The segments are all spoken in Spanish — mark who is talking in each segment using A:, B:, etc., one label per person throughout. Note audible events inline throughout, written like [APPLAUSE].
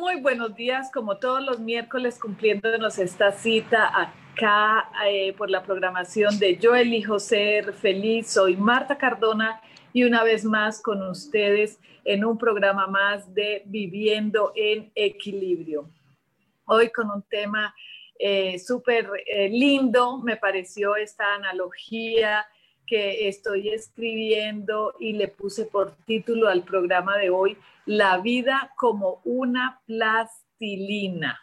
A: Muy buenos días, como todos los miércoles cumpliéndonos esta cita acá eh, por la programación de Yo elijo ser feliz. Soy Marta Cardona y una vez más con ustedes en un programa más de Viviendo en Equilibrio. Hoy con un tema eh, súper eh, lindo, me pareció esta analogía que estoy escribiendo y le puse por título al programa de hoy, La vida como una plastilina.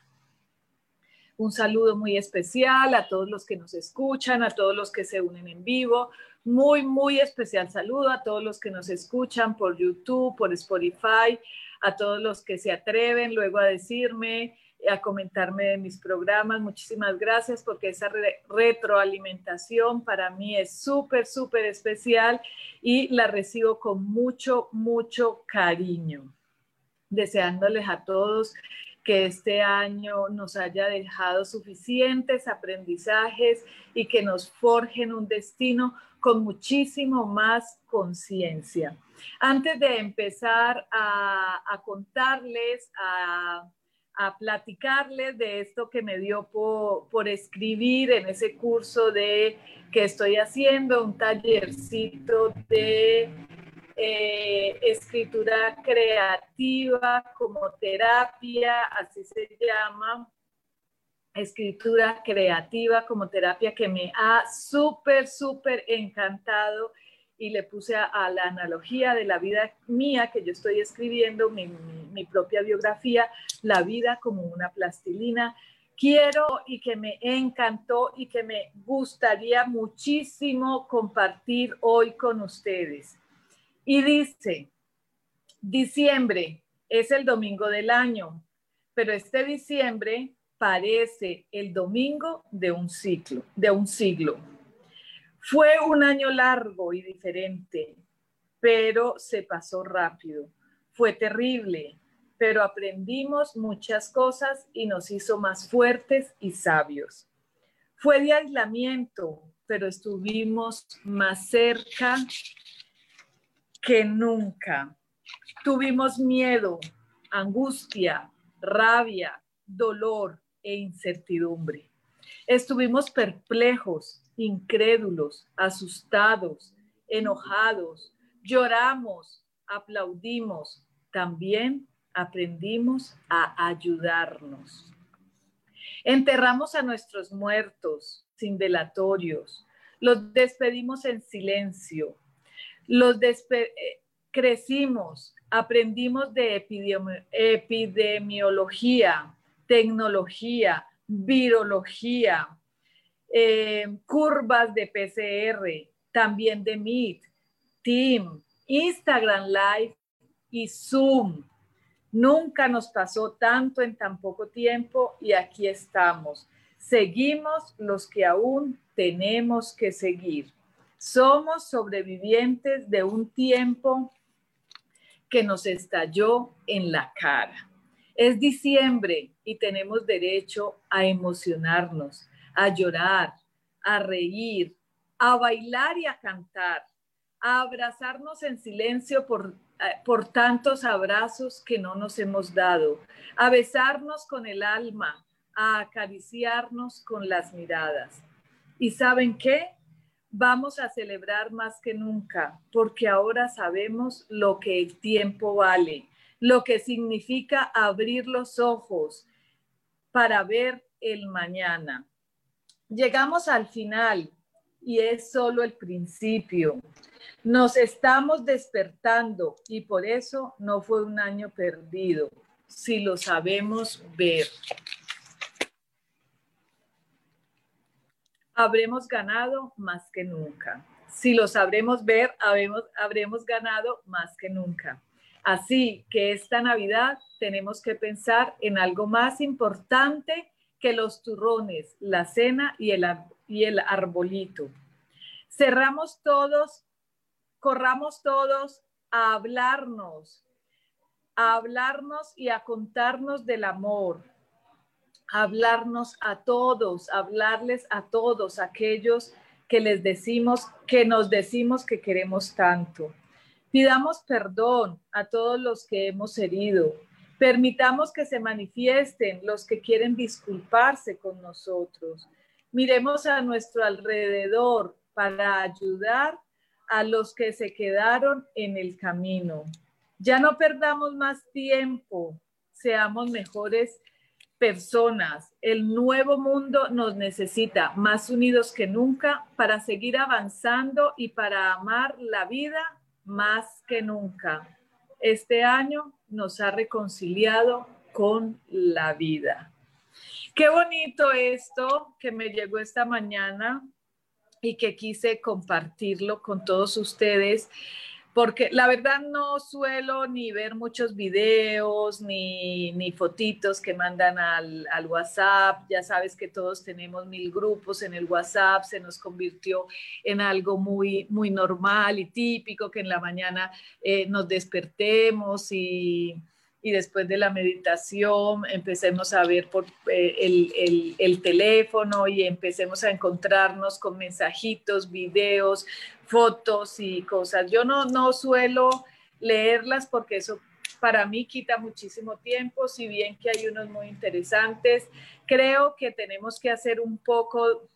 A: Un saludo muy especial a todos los que nos escuchan, a todos los que se unen en vivo. Muy, muy especial saludo a todos los que nos escuchan por YouTube, por Spotify, a todos los que se atreven luego a decirme, a comentarme de mis programas. Muchísimas gracias porque esa retroalimentación para mí es súper, súper especial y la recibo con mucho, mucho cariño. Deseándoles a todos que este año nos haya dejado suficientes aprendizajes y que nos forjen un destino con muchísimo más conciencia. Antes de empezar a, contarles, a a platicarles de esto que me dio por, escribir en ese curso de que estoy haciendo, un tallercito de eh, escritura creativa como terapia, así se llama, escritura creativa como terapia que me ha súper, súper encantado y le puse a, la analogía de la vida mía que yo estoy escribiendo, mi, mi, propia biografía, la vida como una plastilina. Quiero y que me encantó y que me gustaría muchísimo compartir hoy con ustedes. Y dice, diciembre es el domingo del año, pero este diciembre parece el domingo de un ciclo, de un siglo. Fue un año largo y diferente, pero se pasó rápido. Fue terrible, pero aprendimos muchas cosas y nos hizo más fuertes y sabios. Fue de aislamiento, pero estuvimos más cerca que nunca. Tuvimos miedo, angustia, rabia, dolor e incertidumbre. Estuvimos perplejos, incrédulos, asustados, enojados, lloramos, aplaudimos, también aprendimos a ayudarnos. Enterramos a nuestros muertos sin velatorios, los despedimos en silencio, los eh, crecimos, aprendimos de epidemiología, tecnología, virología, eh, curvas de PCR, también de Meet, Team, Instagram Live y Zoom. Nunca nos pasó tanto en tan poco tiempo y aquí estamos. Seguimos los que aún tenemos que seguir. Somos sobrevivientes de un tiempo que nos estalló en la cara. Es diciembre y tenemos derecho a emocionarnos, a llorar, a reír, a bailar y a cantar, a abrazarnos en silencio por, eh, por tantos abrazos que no nos hemos dado, a besarnos con el alma, a acariciarnos con las miradas. ¿Y saben qué? Vamos a celebrar más que nunca, porque ahora sabemos lo que el tiempo vale, lo que significa abrir los ojos, para ver el mañana. Llegamos al final y es solo el principio. Nos estamos despertando y por eso no fue un año perdido, si lo sabemos ver. Habremos ganado más que nunca. Si lo sabremos ver, habremos, habremos ganado más que nunca. Así que esta Navidad tenemos que pensar en algo más importante que los turrones, la cena y el, y el arbolito. Cerramos todos, corramos todos a hablarnos, a hablarnos y a contarnos del amor, hablarnos a todos, hablarles a todos aquellos que les decimos, que nos decimos que queremos tanto. Pidamos perdón a todos los que hemos herido. Permitamos que se manifiesten los que quieren disculparse con nosotros. Miremos a nuestro alrededor para ayudar a los que se quedaron en el camino. Ya no perdamos más tiempo, seamos mejores personas. El nuevo mundo nos necesita más unidos que nunca para seguir avanzando y para amar la vida más que nunca. Este año nos ha reconciliado con la vida. Qué bonito esto que me llegó esta mañana y que quise compartirlo con todos ustedes porque la verdad no suelo ni ver muchos videos ni, ni fotitos que mandan al, al, WhatsApp. Ya sabes que todos tenemos mil grupos en el WhatsApp, se nos convirtió en algo muy, muy normal y típico que en la mañana eh, nos despertemos y y después de la meditación empecemos a ver por eh, el, el, el, teléfono y empecemos a encontrarnos con mensajitos, videos, fotos y cosas. Yo no, no suelo leerlas porque eso para mí quita muchísimo tiempo, si bien que hay unos muy interesantes. Creo que tenemos que hacer un poco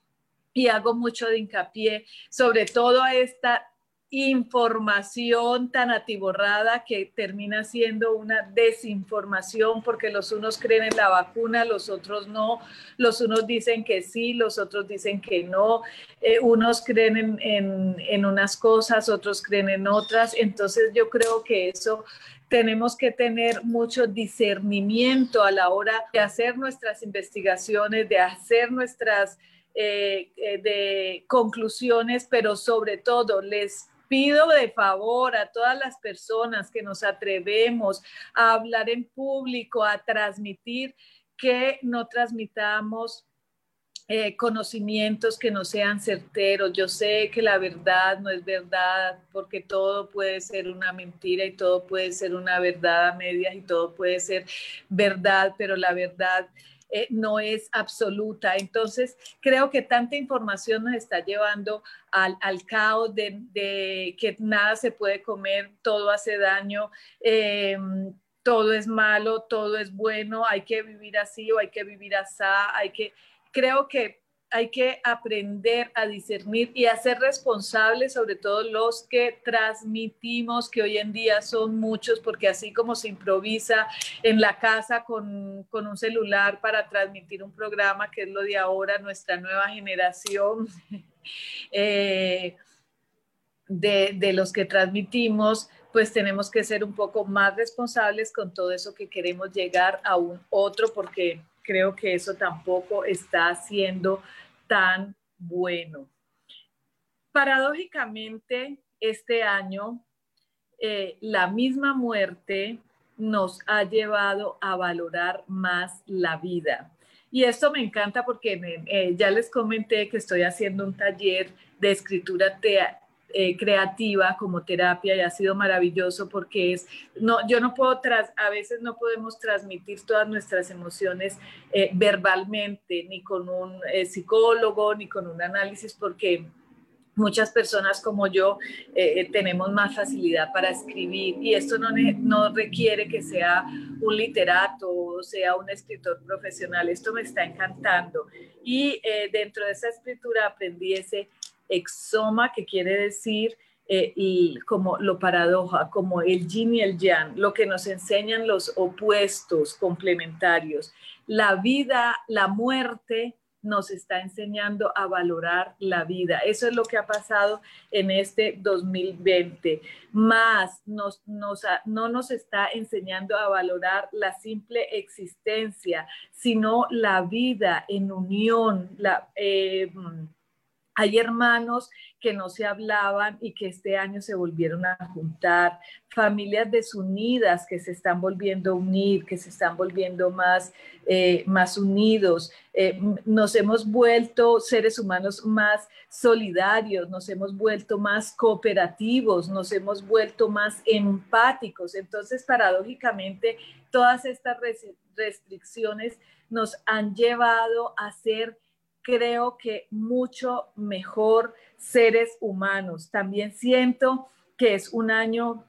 A: y hago mucho de hincapié sobre todo a esta información tan atiborrada que termina siendo una desinformación porque los unos creen en la vacuna, los otros no, los unos dicen que sí, los otros dicen que no, eh, unos creen en, en unas cosas, otros creen en otras, entonces yo creo que eso tenemos que tener mucho discernimiento a la hora de hacer nuestras investigaciones, de hacer nuestras eh, eh, de conclusiones, pero sobre todo les pido de favor a todas las personas que nos atrevemos a hablar en público, a transmitir, que no transmitamos eh, conocimientos que no sean certeros. Yo sé que la verdad no es verdad porque todo puede ser una mentira y todo puede ser una verdad a medias y todo puede ser verdad, pero la verdad eh, no es absoluta. Entonces, creo que tanta información nos está llevando al, caos de, que nada se puede comer, todo hace daño. Em, todo es malo, todo es bueno, hay que vivir así o hay que vivir así, hay que, creo que hay que aprender a discernir y a ser responsables, sobre todo los que transmitimos, que hoy en día son muchos, porque así como se improvisa en la casa con, un celular para transmitir un programa, que es lo de ahora, nuestra nueva generación [LAUGHS] eh, de, de los que transmitimos, pues tenemos que ser un poco más responsables con todo eso que queremos llegar a un otro, porque creo que eso tampoco está siendo tan bueno. Paradójicamente, este año, eh, la misma muerte nos ha llevado a valorar más la vida. Y esto me encanta porque eh, ya les comenté que estoy haciendo un taller de escritura eh, creativa como terapia y ha sido maravilloso porque es, no, yo no puedo, tras, a veces no podemos transmitir todas nuestras emociones eh, verbalmente, ni con un eh, psicólogo, ni con un análisis, porque muchas personas como yo tenemos más facilidad para escribir y esto no, no requiere que sea un literato o sea un escritor profesional. Esto me está encantando. Y dentro de esa escritura aprendí ese exoma, que quiere decir eh, como lo paradoja, como el yin y el yang, lo que nos enseñan los opuestos complementarios. La vida, la muerte nos está enseñando a valorar la vida. Eso es lo que ha pasado en este 2020. Más nos, no nos está enseñando a valorar la simple existencia, sino la vida en unión, la, eh, hay hermanos que no se hablaban y que este año se volvieron a juntar, familias desunidas que se están volviendo a unir, que se están volviendo más, eh, más unidos. Eh, nos hemos vuelto seres humanos más solidarios, nos hemos vuelto más cooperativos, nos hemos vuelto más empáticos. Entonces, paradójicamente, todas estas restricciones nos han llevado a ser creo que mucho mejor seres humanos. También siento que es un año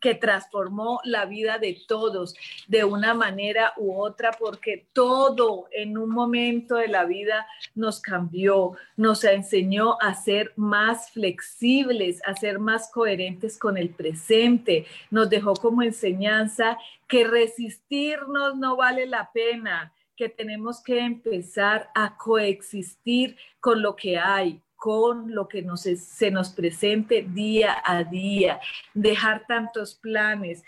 A: que transformó la vida de todos de una manera u otra, porque todo en un momento de la vida nos cambió, nos enseñó a ser más flexibles, a ser más coherentes con el presente, nos dejó como enseñanza que resistirnos no vale la pena, que tenemos que empezar a coexistir con lo que hay, con lo que nos, se nos presente día a día, dejar tantos planes.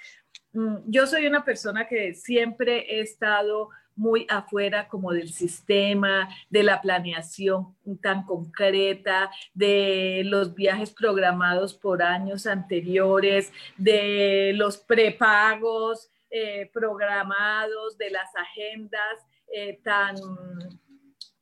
A: Mm, yo soy una persona que siempre he estado muy afuera como del sistema, de la planeación tan concreta, de los viajes programados por años anteriores, de los prepagos eh, programados, de las agendas eh, tan,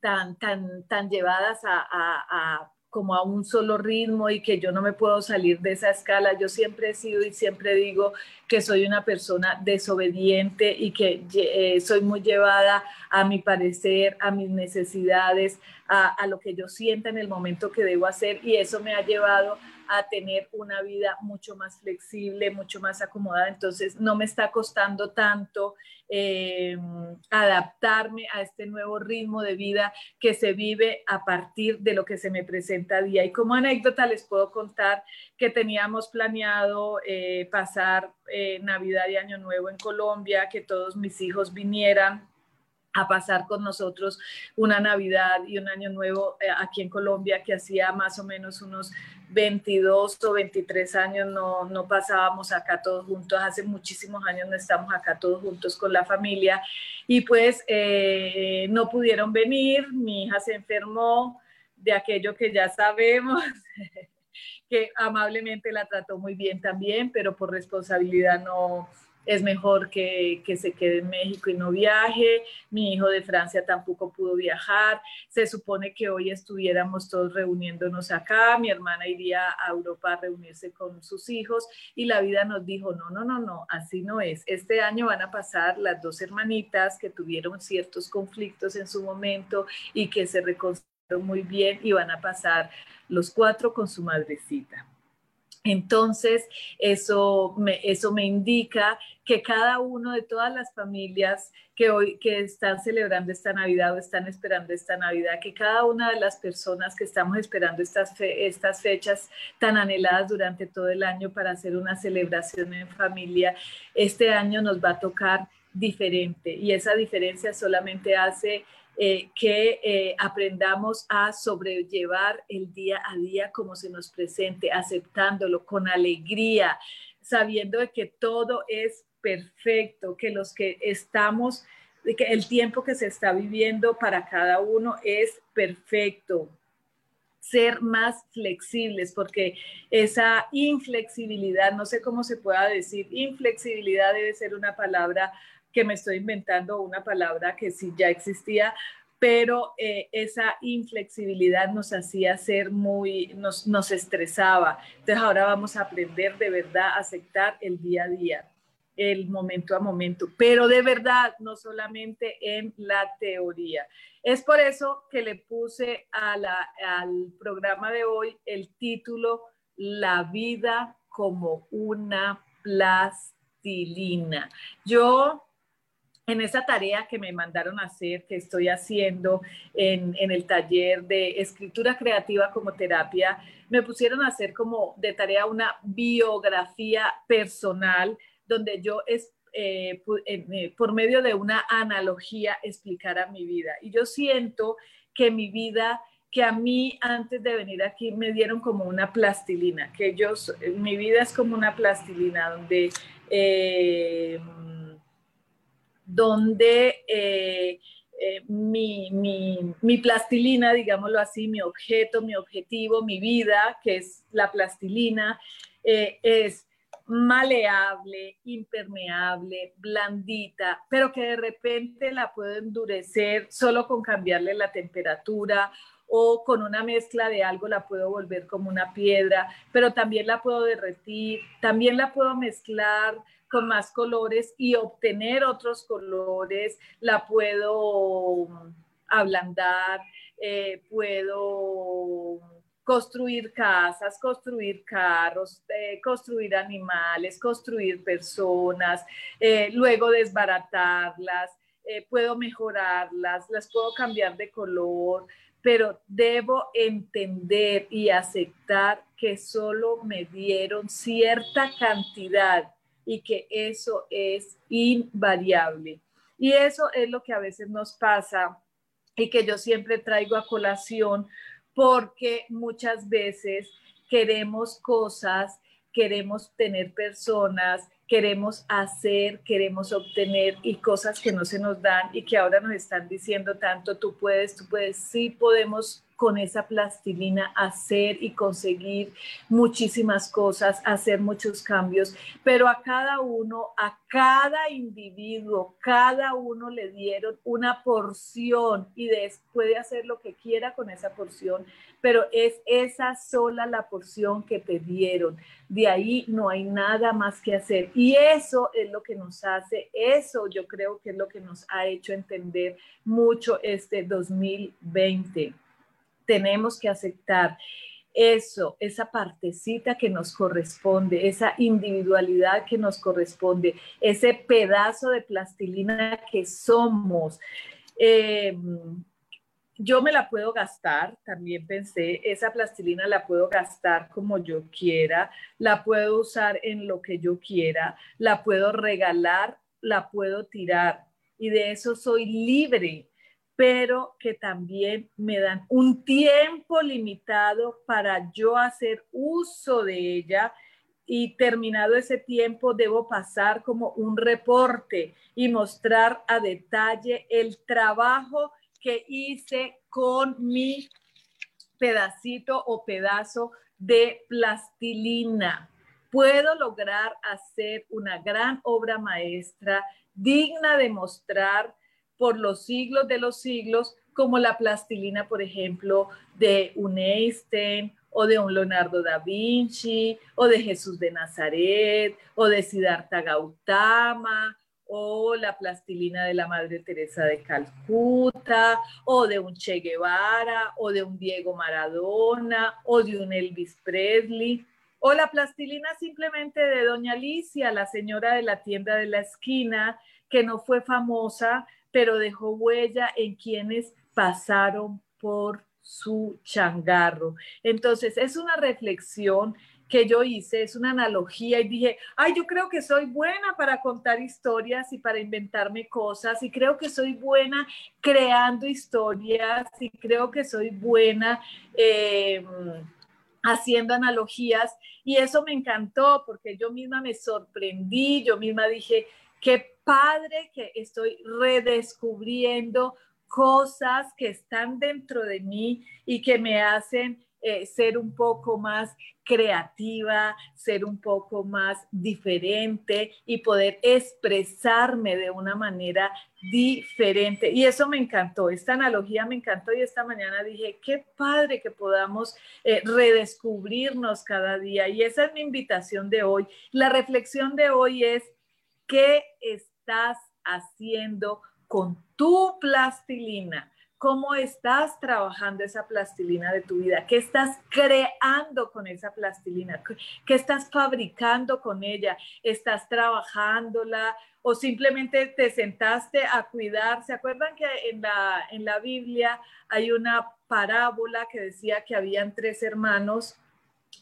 A: tan, tan, tan llevadas a, como a un solo ritmo y que yo no me puedo salir de esa escala. Yo siempre he sido y siempre digo que soy una persona desobediente y que eh, soy muy llevada a mi parecer, a mis necesidades, a, a, lo que yo sienta en el momento que debo hacer y eso me ha llevado a tener una vida mucho más flexible, mucho más acomodada. Entonces no me está costando tanto eh, adaptarme a este nuevo ritmo de vida que se vive a partir de lo que se me presenta día. Y como anécdota les puedo contar que teníamos planeado eh, pasar eh, Navidad y Año Nuevo en Colombia, que todos mis hijos vinieran a pasar con nosotros una Navidad y un Año Nuevo aquí en Colombia, que hacía más o menos unos 22 o 23 años no, no, pasábamos acá todos juntos, hace muchísimos años no estamos acá todos juntos con la familia. Y pues eh, no pudieron venir, mi hija se enfermó de aquello que ya sabemos, [LAUGHS] que amablemente la trató muy bien también, pero por responsabilidad no, es mejor que, se quede en México y no viaje. Mi hijo de Francia tampoco pudo viajar. Se supone que hoy estuviéramos todos reuniéndonos acá. Mi hermana iría a Europa a reunirse con sus hijos y la vida nos dijo, no, no, no, no, así no es. Este año van a pasar las dos hermanitas que tuvieron ciertos conflictos en su momento y que se reconciliaron muy bien y van a pasar los cuatro con su madrecita. Entonces, eso me, eso me indica que cada uno de todas las familias que hoy que están celebrando esta Navidad o están esperando esta Navidad, que cada una de las personas que estamos esperando estas, estas fechas tan anheladas durante todo el año para hacer una celebración en familia, este año nos va a tocar diferente. Y esa diferencia solamente hace eh, que eh, aprendamos a sobrellevar el día a día como se nos presente, aceptándolo con alegría, sabiendo que todo es perfecto, que los que estamos, que el tiempo que se está viviendo para cada uno es perfecto, ser más flexibles, porque esa inflexibilidad, no sé cómo se pueda decir, inflexibilidad debe ser una palabra que me estoy inventando una palabra que sí ya existía, pero eh, esa inflexibilidad nos hacía ser muy, nos, nos estresaba. Entonces ahora vamos a aprender de verdad a aceptar el día a día, el momento a momento, pero de verdad, no solamente en la teoría. Es por eso que le puse a la, al programa de hoy el título La vida como una plastilina. Yo en esa tarea que me mandaron hacer, que estoy haciendo en, el taller de escritura creativa como terapia, me pusieron a hacer como de tarea una biografía personal donde yo es, eh, eh, por medio de una analogía explicara mi vida. Y yo siento que mi vida que a mí antes de venir aquí me dieron como una plastilina, que yo, mi vida es como una plastilina donde eh, donde eh, eh, mi, plastilina, digámoslo así, mi objeto, mi objetivo, mi vida, que es la plastilina, eh, es maleable, impermeable, blandita, pero que de repente la puedo endurecer solo con cambiarle la temperatura o con una mezcla de algo la puedo volver como una piedra, pero también la puedo derretir, también la puedo mezclar con más colores y obtener otros colores, la puedo ablandar, eh, puedo construir casas, construir carros, eh, construir animales, construir personas, eh, luego desbaratarlas, puedo mejorarlas, las puedo cambiar de color, pero debo entender y aceptar que solo me dieron cierta cantidad y que eso es invariable. Y eso es lo que a veces nos pasa y que yo siempre traigo a colación porque muchas veces queremos cosas, queremos tener personas, queremos hacer, queremos obtener y cosas que no se nos dan y que ahora nos están diciendo tanto, tú puedes, tú puedes, sí podemos con esa plastilina hacer y conseguir muchísimas cosas, hacer muchos cambios, pero a cada uno, a cada individuo, cada uno le dieron una porción y puede hacer lo que quiera con esa porción, pero es esa sola la porción que te dieron. De ahí no hay nada más que hacer. Y eso es lo que nos hace, eso yo creo que es lo que nos ha hecho entender mucho este 2020 tenemos que aceptar eso, esa partecita que nos corresponde, esa individualidad que nos corresponde, ese pedazo de plastilina que somos. Eh, yo me la puedo gastar, también pensé, esa plastilina la puedo gastar como yo quiera, la puedo usar en lo que yo quiera, la puedo regalar, la puedo tirar y de eso soy libre pero que también me dan un tiempo limitado para yo hacer uso de ella y terminado ese tiempo debo pasar como un reporte y mostrar a detalle el trabajo que hice con mi pedacito o pedazo de plastilina. Puedo lograr hacer una gran obra maestra digna de mostrar por los siglos de los siglos, como la plastilina, por ejemplo, de un Einstein o de un Leonardo da Vinci o de Jesús de Nazaret o de Siddhartha Gautama o la plastilina de la Madre Teresa de Calcuta, o de un Che Guevara, o de un Diego Maradona, o de un Elvis Presley, o la plastilina simplemente de Doña Alicia, la señora de la tienda de la esquina, que no fue famosa, pero dejó huella en quienes pasaron por su changarro. Entonces, es una reflexión que yo hice, es una analogía y dije, ay, yo creo que soy buena para contar historias y para inventarme cosas y creo que soy buena creando historias y creo que soy buena em, haciendo analogías y eso me encantó porque yo misma me sorprendí, yo misma dije, qué padre que estoy redescubriendo cosas que están dentro de mí y que me hacen eh, ser un poco más creativa, ser un poco más diferente y poder expresarme de una manera diferente. Y eso me encantó, esta analogía me encantó y esta mañana dije, qué padre que podamos eh, redescubrirnos cada día. Y esa es mi invitación de hoy. La reflexión de hoy es, ¿qué es estás haciendo con tu plastilina, cómo estás trabajando esa plastilina de tu vida, qué estás creando con esa plastilina, qué estás fabricando con ella, estás trabajándola o simplemente te sentaste a cuidar. ¿Se acuerdan que en la, en la Biblia hay una parábola que decía que habían tres hermanos?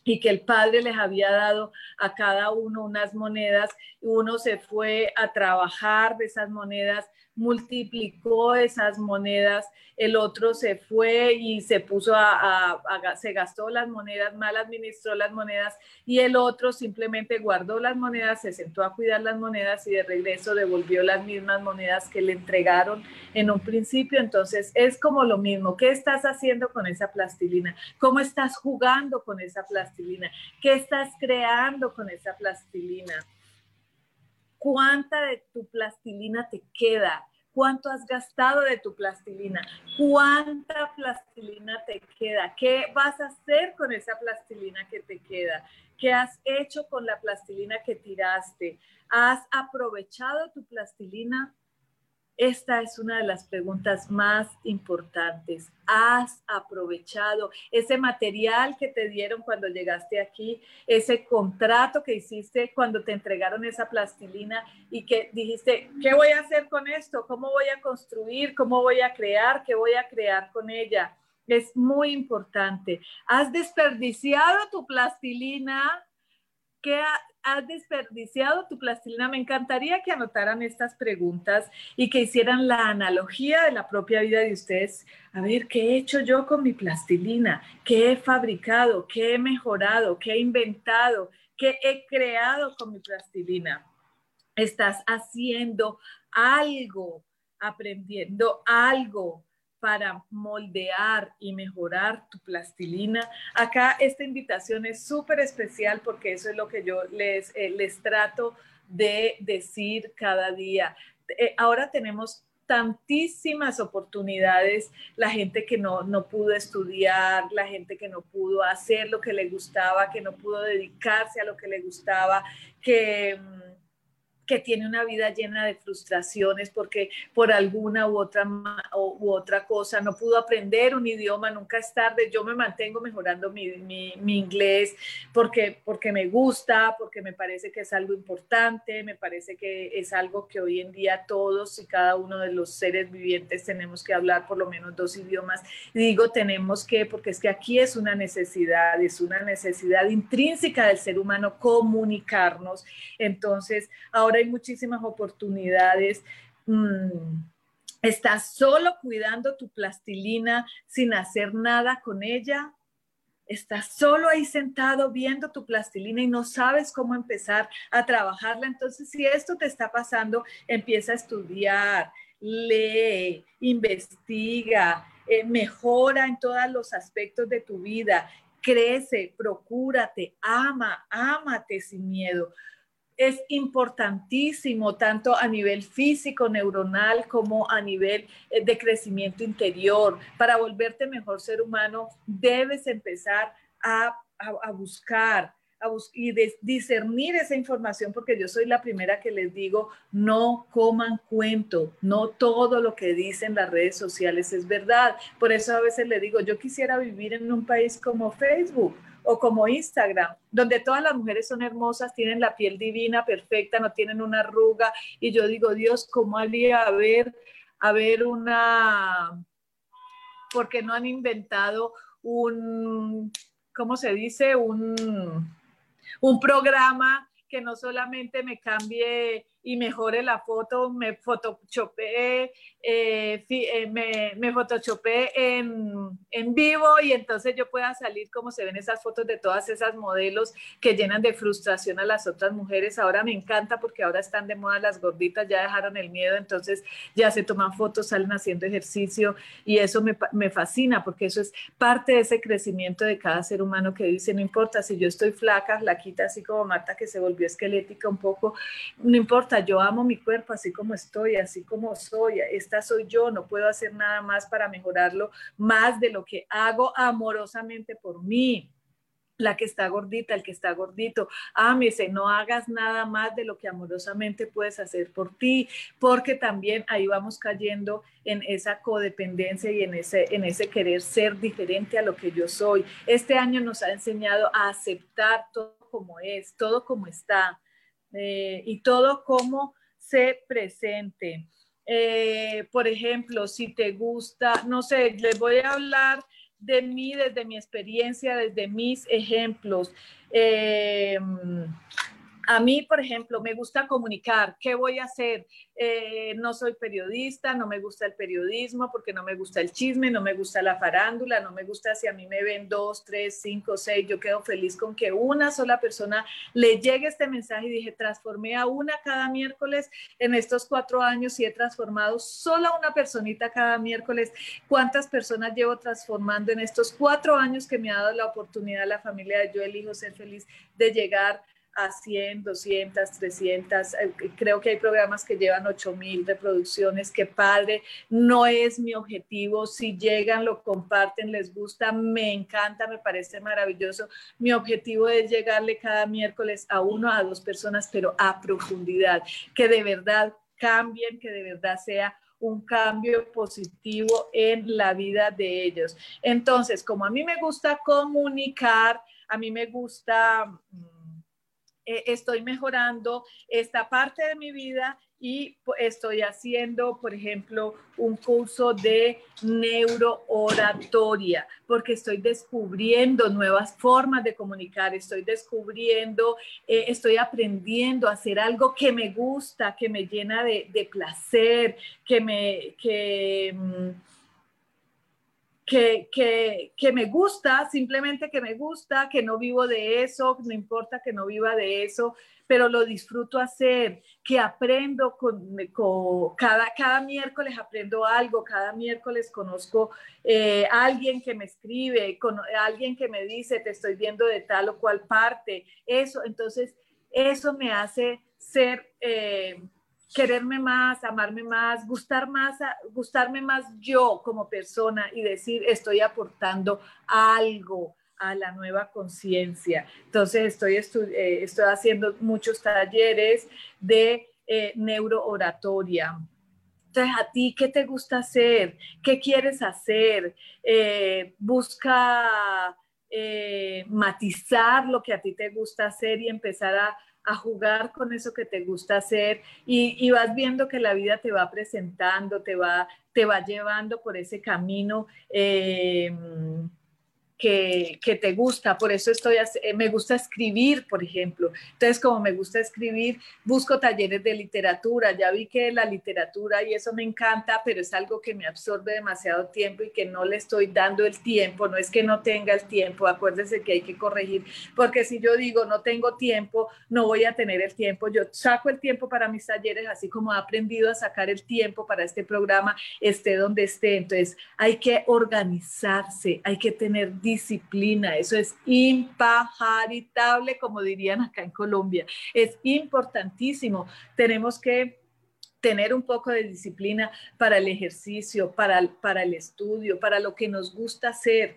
A: Y que el padre les había dado a cada uno unas monedas. Y uno se fue a trabajar de esas monedas multiplicó esas monedas, el otro se fue y se puso a, se gastó las monedas, mal administró las monedas y el otro simplemente guardó las monedas, se sentó a cuidar las monedas y de regreso devolvió las mismas monedas que le entregaron en un principio. Entonces es como lo mismo, ¿qué estás haciendo con esa plastilina? ¿Cómo estás jugando con esa plastilina? ¿Qué estás creando con esa plastilina? ¿Cuánta de tu plastilina te queda? ¿Cuánto has gastado de tu plastilina? ¿Cuánta plastilina te queda? ¿Qué vas a hacer con esa plastilina que te queda? ¿Qué has hecho con la plastilina que tiraste? ¿Has aprovechado tu plastilina? Esta es una de las preguntas más importantes. ¿Has aprovechado ese material que te dieron cuando llegaste aquí, ese contrato que hiciste cuando te entregaron esa plastilina y que dijiste, ¿qué voy a hacer con esto? ¿Cómo voy a construir? ¿Cómo voy a crear? ¿Qué voy a crear con ella? Es muy importante. ¿Has desperdiciado tu plastilina? ¿Qué, has desperdiciado tu plastilina? Me encantaría que anotaran estas preguntas y que hicieran la analogía de la propia vida de ustedes. A ver, ¿qué he hecho yo con mi plastilina? ¿Qué he fabricado? ¿Qué he mejorado? ¿Qué he inventado? ¿Qué he creado con mi plastilina? Estás haciendo algo, aprendiendo algo para moldear y mejorar tu plastilina. Acá esta invitación es súper especial porque eso es lo que yo les, eh, les trato de decir cada día. Eh, ahora tenemos tantísimas oportunidades, la gente que no, no pudo estudiar, la gente que no pudo hacer lo que le gustaba, que no pudo dedicarse a lo que le gustaba, que mm, que tiene una vida llena de frustraciones porque por alguna u otra, u otra cosa no pudo aprender un idioma, nunca es tarde, yo me mantengo mejorando mi, mi, inglés porque, porque me gusta, porque me parece que es algo importante, me parece que es algo que hoy en día todos y cada uno de los seres vivientes tenemos que hablar por lo menos dos idiomas. Y digo tenemos que, porque es que aquí es una necesidad, es una necesidad intrínseca del ser humano comunicarnos. Entonces, ahora hay muchísimas oportunidades. Mm, estás solo cuidando tu plastilina sin hacer nada con ella. Estás solo ahí sentado viendo tu plastilina y no sabes cómo empezar a trabajarla. Entonces, si esto te está pasando, empieza a estudiar, lee, investiga, eh, mejora en todos los aspectos de tu vida, crece, procúrate, ama, ámate sin miedo es importantísimo tanto a nivel físico, neuronal, como a nivel eh, de crecimiento interior. Para volverte mejor ser humano, debes empezar a, buscar y discernir esa información, porque yo soy la primera que les digo, no coman cuento, no todo lo que dicen las redes sociales es verdad. Por eso a veces le digo, yo quisiera vivir en un país como Facebook o como Instagram, donde todas las mujeres son hermosas, tienen la piel divina, perfecta, no tienen una arruga. Y yo digo, Dios, ¿cómo haría haber, haber una, porque no han inventado un, ¿cómo se dice? Un, un programa que no solamente me cambie y mejore la foto, me photoshopé, eh, eh, me, me en, en, vivo y entonces yo pueda salir como se ven esas fotos de todas esas modelos que llenan de frustración a las otras mujeres. Ahora me encanta porque ahora están de moda las gorditas, ya dejaron el miedo, entonces ya se toman fotos, salen haciendo ejercicio y eso me, me fascina porque eso es parte de ese crecimiento de cada ser humano que dice, no importa si yo estoy flaca, flaquita, así como Marta que se volvió esquelética un poco, no importa yo amo mi cuerpo así como estoy, así como soy, esta soy yo, no puedo hacer nada más para mejorarlo, más de lo que hago amorosamente por mí. la que está gordita, el que está gordito, ámese, no hagas nada más de lo que amorosamente puedes hacer por ti, porque también ahí vamos cayendo en esa codependencia y en ese, en ese querer ser diferente a lo que yo soy. Este año nos ha enseñado a aceptar todo como es, todo como está eh, y todo como se presente. Eh, por ejemplo, si te gusta, no sé, les voy a hablar de mí, desde mi experiencia, desde mis ejemplos. Eh, a mí, por ejemplo, me gusta comunicar. ¿Qué voy a hacer? Eh, no soy periodista, no me gusta el periodismo porque no me gusta el chisme, no me gusta la farándula, no me gusta si a mí me ven dos, tres, cinco, seis. Yo quedo feliz con que una sola persona le llegue este mensaje y dije, transformé a una cada miércoles en estos cuatro años y he transformado solo a una personita cada miércoles. ¿Cuántas personas llevo transformando en estos cuatro años que me ha dado la oportunidad la familia de Yo Elijo Ser Feliz de llegar a 100, 200, 300. Creo que hay programas que llevan 8000 reproducciones. Qué padre. No es mi objetivo. Si llegan, lo comparten, les gusta, me encanta, me parece maravilloso. Mi objetivo es llegarle cada miércoles a uno, a dos personas, pero a profundidad, que de verdad cambien, que de verdad sea un cambio positivo en la vida de ellos. Entonces, como a mí me gusta comunicar, a mí me gusta mm, eh, estoy mejorando esta parte de mi vida y estoy haciendo, por ejemplo, un curso de neurooratoria, porque estoy descubriendo nuevas formas de comunicar, estoy descubriendo, eh, estoy aprendiendo a hacer algo que me gusta, que me llena de, placer, que me... Que, mm, que, que, me gusta, simplemente que me gusta, que no vivo de eso, no importa que no viva de eso, pero lo disfruto hacer, que aprendo con, cada, cada miércoles aprendo algo, cada miércoles conozco eh, alguien que me escribe, con, alguien que me dice, te estoy viendo de tal o cual parte, eso, entonces eso me hace ser... Eh, quererme más, amarme más, gustar más, gustarme más yo como persona y decir estoy aportando algo a la nueva conciencia. Entonces estoy, eh, estoy haciendo muchos talleres de eh, neurooratoria. Entonces, ¿a ti qué te gusta hacer? ¿Qué quieres hacer? Eh, busca matizar lo que a ti te gusta hacer y empezar a, a jugar con eso que te gusta hacer y, vas viendo que la vida te va presentando, te va, te va llevando por ese camino. Eh, que, te gusta, por eso estoy, eh, me gusta escribir, por ejemplo. Entonces, como me gusta escribir, busco talleres de literatura. Ya vi que la literatura y eso me encanta, pero es algo que me absorbe demasiado tiempo y que no le estoy dando el tiempo. No es que no tenga el tiempo, acuérdense que hay que corregir, porque si yo digo no tengo tiempo, no voy a tener el tiempo. Yo saco el tiempo para mis talleres, así como he aprendido a sacar el tiempo para este programa, esté donde esté. Entonces, hay que organizarse, hay que tener disciplina, eso es impajaritable, como dirían acá en Colombia. Es importantísimo. Tenemos que tener un poco de disciplina para el ejercicio, para, para el estudio, para lo que nos gusta hacer.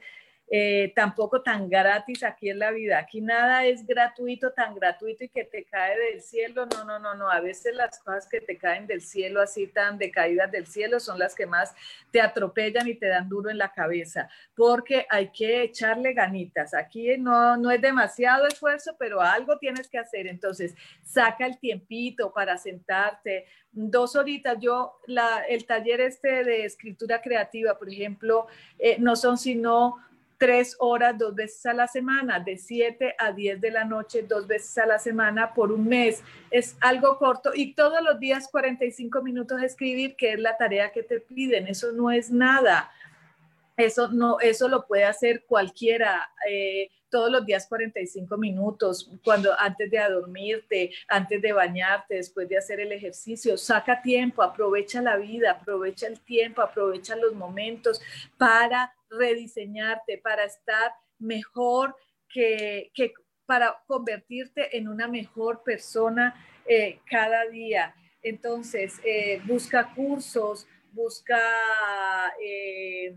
A: Eh, tampoco tan gratis aquí en la vida. Aquí nada es gratuito, tan gratuito y que te cae del cielo. No, no, no, no. A veces las cosas que te caen del cielo, así tan decaídas del cielo, son las que más te atropellan y te dan duro en la cabeza, porque hay que echarle ganitas. Aquí no, no es demasiado esfuerzo, pero algo tienes que hacer. Entonces, saca el tiempito para sentarte, dos horitas. Yo, la, el taller este de escritura creativa, por ejemplo, eh, no son sino tres horas dos veces a la semana, de 7 a 10 de la noche, dos veces a la semana por un mes. Es algo corto y todos los días 45 minutos de escribir, que es la tarea que te piden. Eso no es nada. Eso, no, eso lo puede hacer cualquiera. Eh, todos los días 45 minutos, cuando antes de dormirte, antes de bañarte, después de hacer el ejercicio, saca tiempo, aprovecha la vida, aprovecha el tiempo, aprovecha los momentos para rediseñarte, para estar mejor, que, para convertirte en una mejor persona eh, cada día. Entonces, eh, busca cursos, busca... Eh,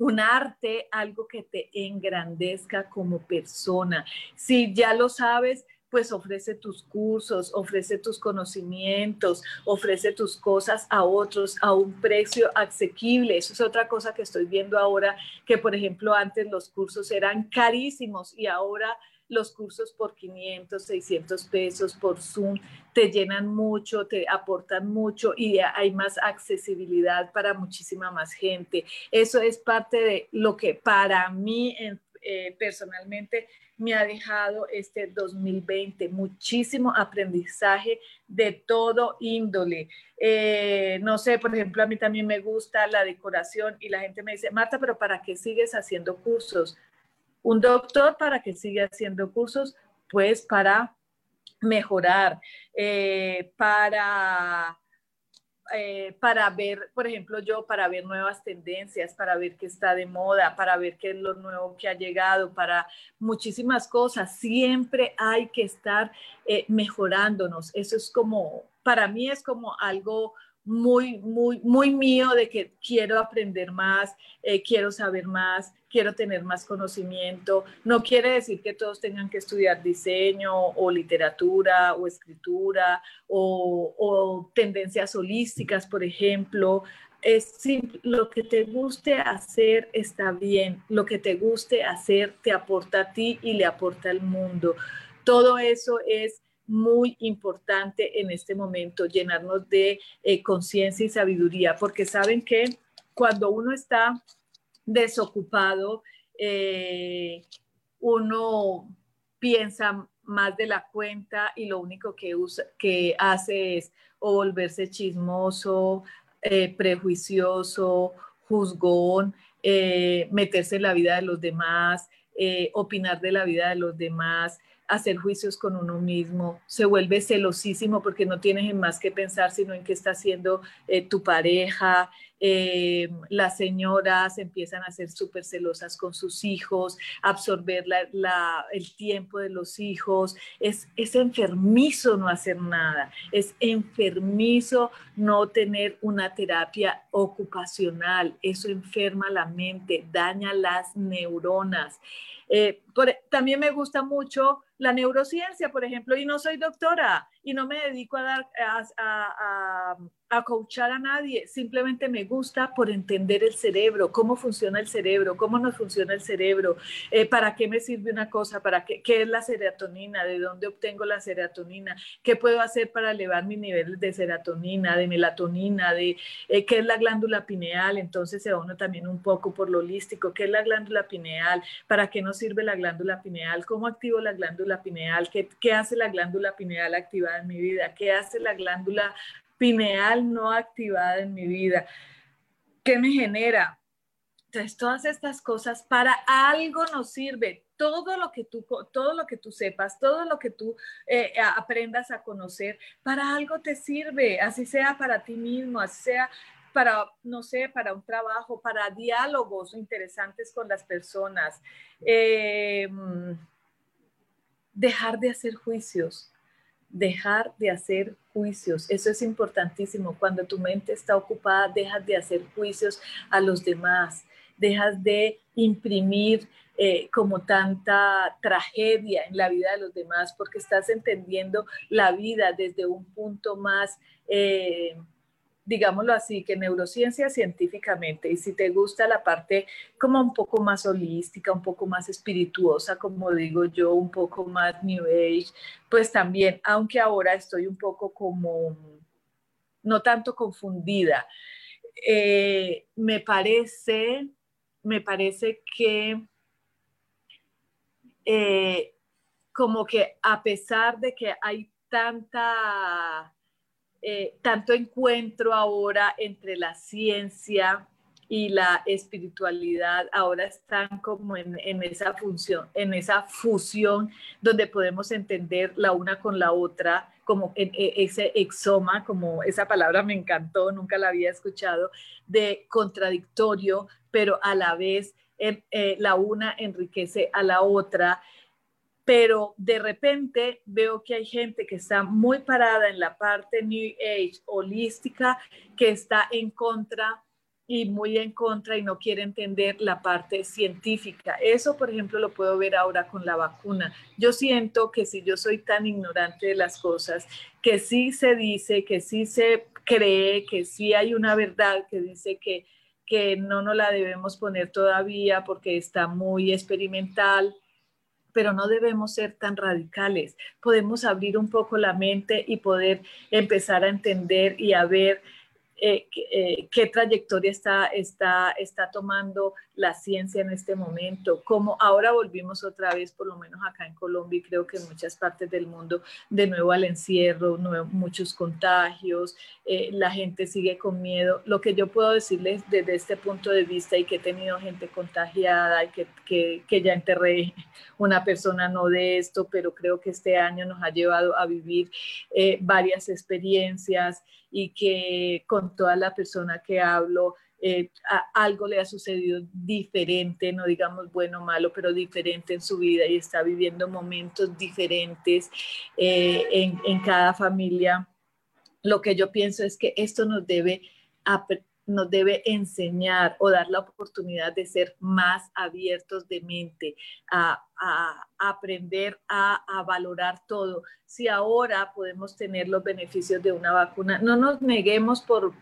A: un arte, algo que te engrandezca como persona. Si ya lo sabes, pues ofrece tus cursos, ofrece tus conocimientos, ofrece tus cosas a otros a un precio asequible. Eso es otra cosa que estoy viendo ahora, que por ejemplo antes los cursos eran carísimos y ahora los cursos por 500, 600 pesos por Zoom te llenan mucho, te aportan mucho y hay más accesibilidad para muchísima más gente. Eso es parte de lo que para mí eh, personalmente me ha dejado este 2020, muchísimo aprendizaje de todo índole. Eh, no sé, por ejemplo, a mí también me gusta la decoración y la gente me dice, Marta, pero ¿para qué sigues haciendo cursos? Un doctor para que siga haciendo cursos, pues para mejorar, eh, para, eh, para ver, por ejemplo, yo, para ver nuevas tendencias, para ver qué está de moda, para ver qué es lo nuevo que ha llegado, para muchísimas cosas. Siempre hay que estar eh, mejorándonos. Eso es como, para mí es como algo muy, muy, muy mío de que quiero aprender más, eh, quiero saber más, quiero tener más conocimiento. No quiere decir que todos tengan que estudiar diseño o literatura o escritura o, tendencias holísticas, por ejemplo. Es lo que te guste hacer está bien, lo que te guste hacer te aporta a ti y le aporta al mundo. Todo eso es muy importante en este momento, llenarnos de eh, conciencia y sabiduría, porque saben que cuando uno está desocupado, eh, uno piensa más de la cuenta y lo único que, usa, que hace es volverse chismoso, eh, prejuicioso, juzgón, meterse en la vida de los demás, opinar de la vida de los demás, hacer juicios con uno mismo, se vuelve celosísimo porque no tienes en más que pensar sino en qué está haciendo eh, tu pareja. Eh, las señoras empiezan a ser súper celosas con sus hijos, absorber el tiempo de los hijos. Es, es enfermizo no hacer nada, es enfermizo no tener una terapia ocupacional. Eso enferma la mente, daña las neuronas. Eh, también me gusta mucho la neurociencia, por ejemplo, y no soy doctora y no me dedico a coachar a nadie, simplemente me gusta por entender el cerebro, cómo funciona el cerebro, cómo nos funciona el cerebro, eh, para qué me sirve una cosa, para qué, qué es la serotonina, de dónde obtengo la serotonina, qué puedo hacer para elevar mi nivel de serotonina, de melatonina, de eh, qué es la glándula pineal, entonces se va uno también un poco por lo holístico, qué es la glándula pineal, para qué nos sirve la glándula pineal, cómo activo la glándula pineal, qué, qué hace la glándula pineal activada en mi vida, qué hace la glándula pineal no activada en mi vida. ¿Qué me genera? Entonces, todas estas cosas para algo nos sirve. Todo lo que tú, todo lo que tú sepas, todo lo que tú eh, aprendas a conocer, para algo te sirve, así sea para ti mismo, así sea para, no sé, para un trabajo, para diálogos interesantes con las personas. Eh, dejar de hacer juicios, dejar de hacer juicios. Eso es importantísimo. Cuando tu mente está ocupada, dejas de hacer juicios a los demás, dejas de imprimir eh, como tanta tragedia en la vida de los demás, porque estás entendiendo la vida desde un punto más... Eh, digámoslo así, que neurociencia científicamente, y si te gusta la parte como un poco más holística, un poco más espirituosa, como digo yo, un poco más New Age, pues también, aunque ahora estoy un poco como, no tanto confundida, eh, me parece, me parece que eh, como que a pesar de que hay tanta eh, tanto encuentro ahora entre la ciencia y la espiritualidad ahora están como en, esa función, en esa fusión donde podemos entender la una con la otra, como en, ese exoma, como esa palabra me encantó, nunca la había escuchado, de contradictorio, pero a la vez eh, la una enriquece a la otra pero de repente veo que hay gente que está muy parada en la parte New Age holística, que está en contra y muy en contra y no quiere entender la parte científica. Eso, por ejemplo, lo puedo ver ahora con la vacuna. Yo siento que si yo soy tan ignorante de las cosas, que sí se dice, que sí se cree, que sí hay una verdad que dice que, que no nos la debemos poner todavía porque está muy experimental, pero no debemos ser tan radicales. Podemos abrir un poco la mente y poder empezar a entender y a ver eh, eh, qué trayectoria está, está, está tomando la ciencia en este momento, como ahora volvimos otra vez, por lo menos acá en Colombia y creo que en muchas partes del mundo, de nuevo al encierro, muchos contagios, eh, la gente sigue con miedo. Lo que yo puedo decirles desde este punto de vista y que he tenido gente contagiada y que, que, que ya enterré una persona no de esto, pero creo que este año nos ha llevado a vivir varias experiencias y que con toda la persona que hablo, eh, algo le ha sucedido diferente, no digamos bueno o malo, pero diferente en su vida y está viviendo momentos diferentes eh, en, en, cada familia. Lo que yo pienso es que esto nos debe nos debe enseñar o dar la oportunidad de ser más abiertos de mente, a, aprender a, valorar todo. Si ahora podemos tener los beneficios de una vacuna, no nos neguemos por,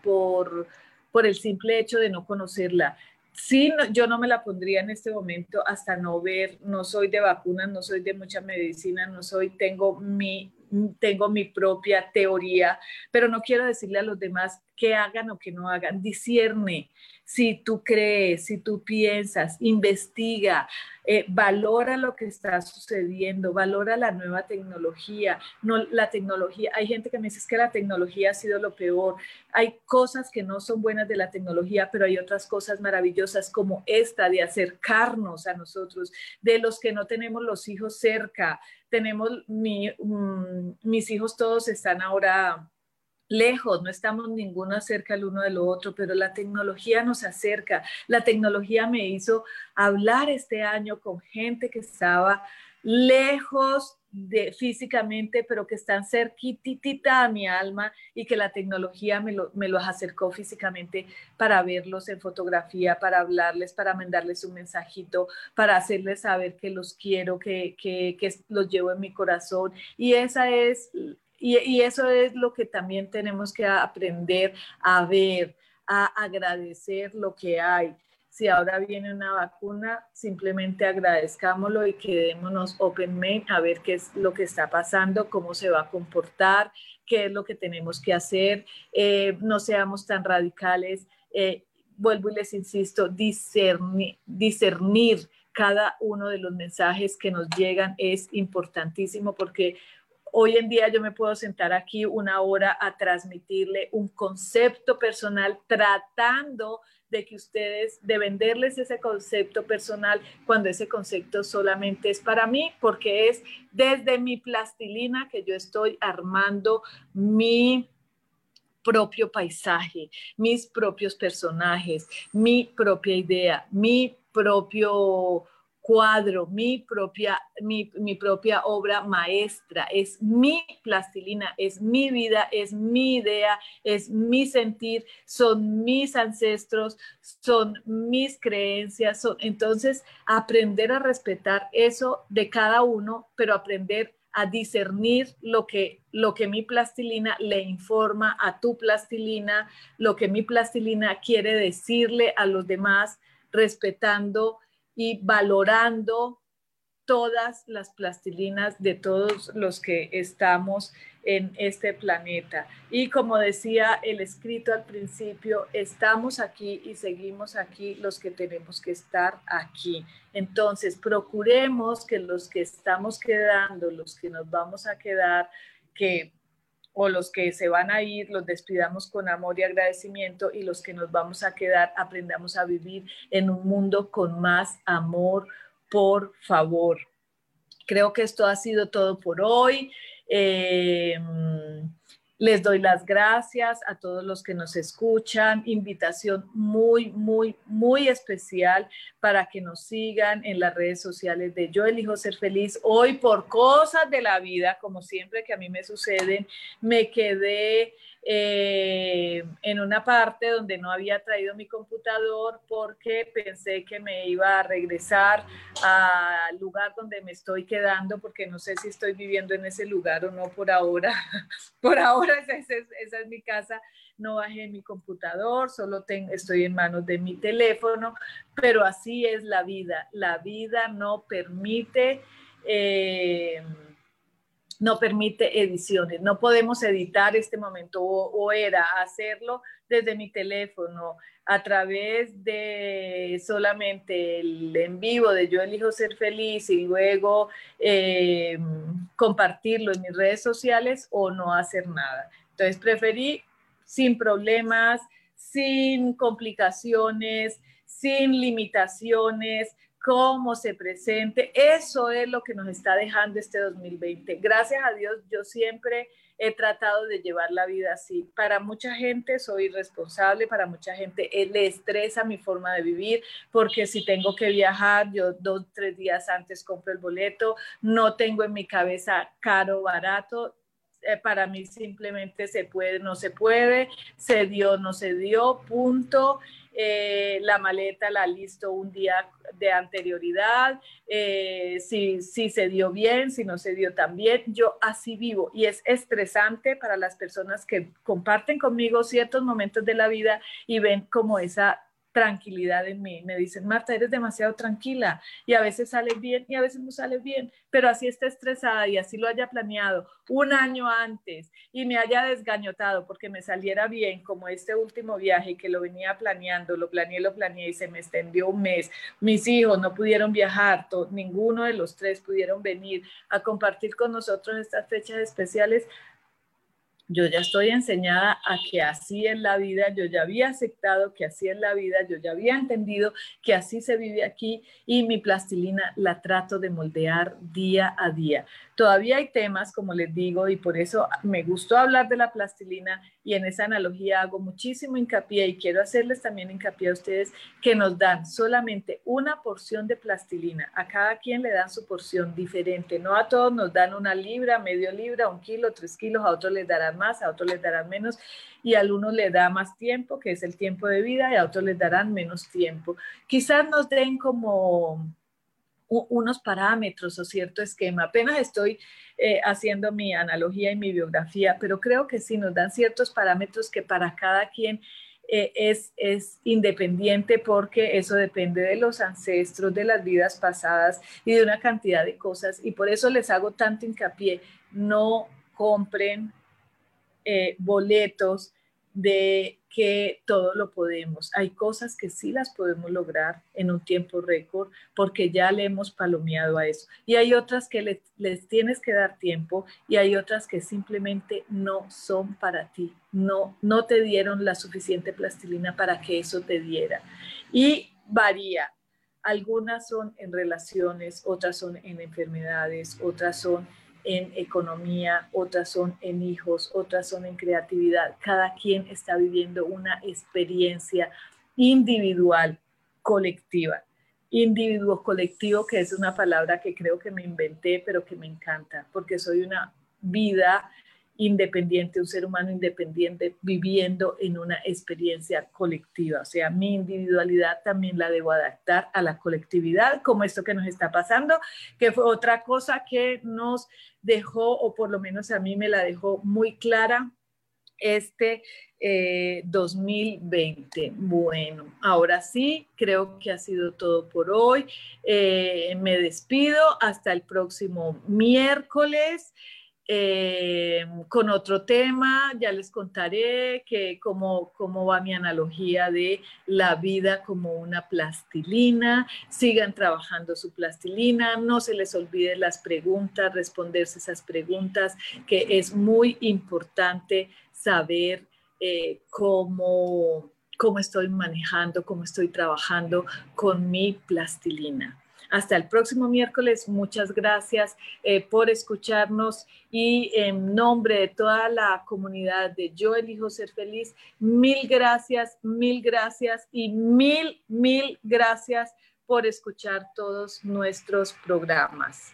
A: el simple hecho de no conocerla. Sí, yo no me la pondría en este momento hasta no ver, no soy de vacunas, no soy de mucha medicina, no soy, tengo mi, tengo mi propia teoría, pero no quiero decirle a los demás que hagan o que no hagan. Discierne si tú crees, si tú piensas, investiga, eh, valora lo que está sucediendo, valora la nueva tecnología. No, la tecnología, hay gente que me dice que la tecnología ha sido lo peor. Hay cosas que no son buenas de la tecnología, pero hay otras cosas maravillosas como esta de acercarnos a nosotros, de los que no tenemos los hijos cerca. Tenemos, mm, mis hijos todos están ahora lejos, no estamos ninguno cerca el uno del otro, pero la tecnología nos acerca. La tecnología me hizo hablar este año con gente que estaba lejos de físicamente, pero que están cerquitita a mi alma y que la tecnología me, los acercó físicamente para verlos en fotografía, para hablarles, para mandarles un mensajito, para hacerles saber que los quiero, que, que, que los llevo en mi corazón. Y esa es y, eso es lo que también tenemos que aprender a ver, a agradecer lo que hay. Si ahora viene una vacuna, simplemente agradezcámoslo y quedémonos open mind a ver qué es lo que está pasando, cómo se va a comportar, qué es lo que tenemos que hacer. Eh, no seamos tan radicales. Eh, vuelvo y les insisto, discernir, discernir cada uno de los mensajes que nos llegan es importantísimo porque Hoy en día yo me puedo sentar aquí una hora a transmitirle un concepto personal tratando de que ustedes, de venderles ese concepto personal cuando ese concepto solamente es para mí, porque es desde mi plastilina que yo estoy armando mi propio paisaje, mis propios personajes, mi propia idea, mi propio cuadro, mi propia, mi, mi, propia obra maestra, es mi plastilina, es mi vida, es mi idea, es mi sentir, son mis ancestros, son mis creencias, son, entonces aprender a respetar eso de cada uno, pero aprender a discernir lo que, lo que mi plastilina le informa a tu plastilina, lo que mi plastilina quiere decirle a los demás, respetando y valorando todas las plastilinas de todos los que estamos en este planeta. Y como decía el escrito al principio, estamos aquí y seguimos aquí los que tenemos que estar aquí. Entonces, procuremos que los que estamos quedando, los que nos vamos a quedar, que o los que se van a ir, los despidamos con amor y agradecimiento y los que nos vamos a quedar, aprendamos a vivir en un mundo con más amor, por favor. Creo que esto ha sido todo por hoy. Eh, les doy las gracias a todos los que nos escuchan. Invitación muy, muy, muy especial para que nos sigan en las redes sociales de Yo elijo ser feliz. Hoy por cosas de la vida, como siempre que a mí me suceden, me quedé eh, en una parte donde no había traído mi computador porque pensé que me iba a regresar al lugar donde me estoy quedando porque no sé si estoy viviendo en ese lugar o no por ahora. [LAUGHS] por ahora [LAUGHS] esa, esa es mi casa no bajé mi computador, solo tengo, estoy en manos de mi teléfono, pero así es la vida. La vida no permite eh, no permite ediciones. No podemos editar este momento o, era hacerlo desde mi teléfono a través de solamente el en vivo de yo elijo ser feliz y luego eh, compartirlo en mis redes sociales o no hacer nada. Entonces preferí sin problemas, sin complicaciones, sin limitaciones, cómo se presente. Eso es lo que nos está dejando este 2020. Gracias a Dios, yo siempre he tratado de llevar la vida así. Para mucha gente soy responsable, para mucha gente le estresa mi forma de vivir, porque si tengo que viajar, yo dos, tres días antes compro el boleto, no tengo en mi cabeza caro, barato, eh, para mí simplemente se puede, no se puede, se dio, no se dio, punto. Eh, la maleta la listo un día de anterioridad, eh, si, si se dio bien, si no se dio tan bien. Yo así vivo y es estresante para las personas que comparten conmigo ciertos momentos de la vida y ven como esa tranquilidad en mí. Me dicen, Marta, eres demasiado tranquila y a veces sale bien y a veces no sale bien, pero así está estresada y así lo haya planeado un año antes y me haya desgañotado porque me saliera bien, como este último viaje que lo venía planeando, lo planeé, lo planeé y se me extendió un mes. Mis hijos no pudieron viajar, ninguno de los tres pudieron venir a compartir con nosotros estas fechas especiales yo ya estoy enseñada a que así es la vida, yo ya había aceptado que así es la vida, yo ya había entendido que así se vive aquí y mi plastilina la trato de moldear día a día. Todavía hay temas, como les digo, y por eso me gustó hablar de la plastilina y en esa analogía hago muchísimo hincapié y quiero hacerles también hincapié a ustedes que nos dan solamente una porción de plastilina. A cada quien le dan su porción diferente. No a todos nos dan una libra, medio libra, un kilo, tres kilos, a otros les darán más, a otros les darán menos y a algunos le da más tiempo, que es el tiempo de vida, y a otros les darán menos tiempo. Quizás nos den como unos parámetros o cierto esquema. Apenas estoy eh, haciendo mi analogía y mi biografía, pero creo que sí nos dan ciertos parámetros que para cada quien eh, es, es independiente porque eso depende de los ancestros, de las vidas pasadas y de una cantidad de cosas. Y por eso les hago tanto hincapié, no compren eh, boletos de que todo lo podemos. Hay cosas que sí las podemos lograr en un tiempo récord porque ya le hemos palomeado a eso. Y hay otras que les, les, tienes que dar tiempo y hay otras que simplemente no son para ti. No, no te dieron la suficiente plastilina para que eso te diera. Y varía. Algunas son en relaciones, otras son en enfermedades, otras son en economía, otras son en hijos, otras son en creatividad. Cada quien está viviendo una experiencia individual, colectiva. Individuo colectivo, que es una palabra que creo que me inventé, pero que me encanta, porque soy una vida independiente, un ser humano independiente viviendo en una experiencia colectiva. O sea, mi individualidad también la debo adaptar a la colectividad, como esto que nos está pasando, que fue otra cosa que nos dejó, o por lo menos a mí me la dejó muy clara este 2020. Eh, bueno, ahora sí, creo que ha sido todo por hoy. Eh, me despido hasta el próximo miércoles. Eh, con otro tema, ya les contaré que cómo, cómo va mi analogía de la vida como una plastilina. Sigan trabajando su plastilina, no se les olvide las preguntas, responderse esas preguntas, que es muy importante saber eh, cómo, cómo estoy manejando, cómo estoy trabajando con mi plastilina. Hasta el próximo miércoles. Muchas gracias eh, por escucharnos y en nombre de toda la comunidad de Yo elijo ser feliz, mil gracias, mil gracias y mil, mil gracias por escuchar todos nuestros programas.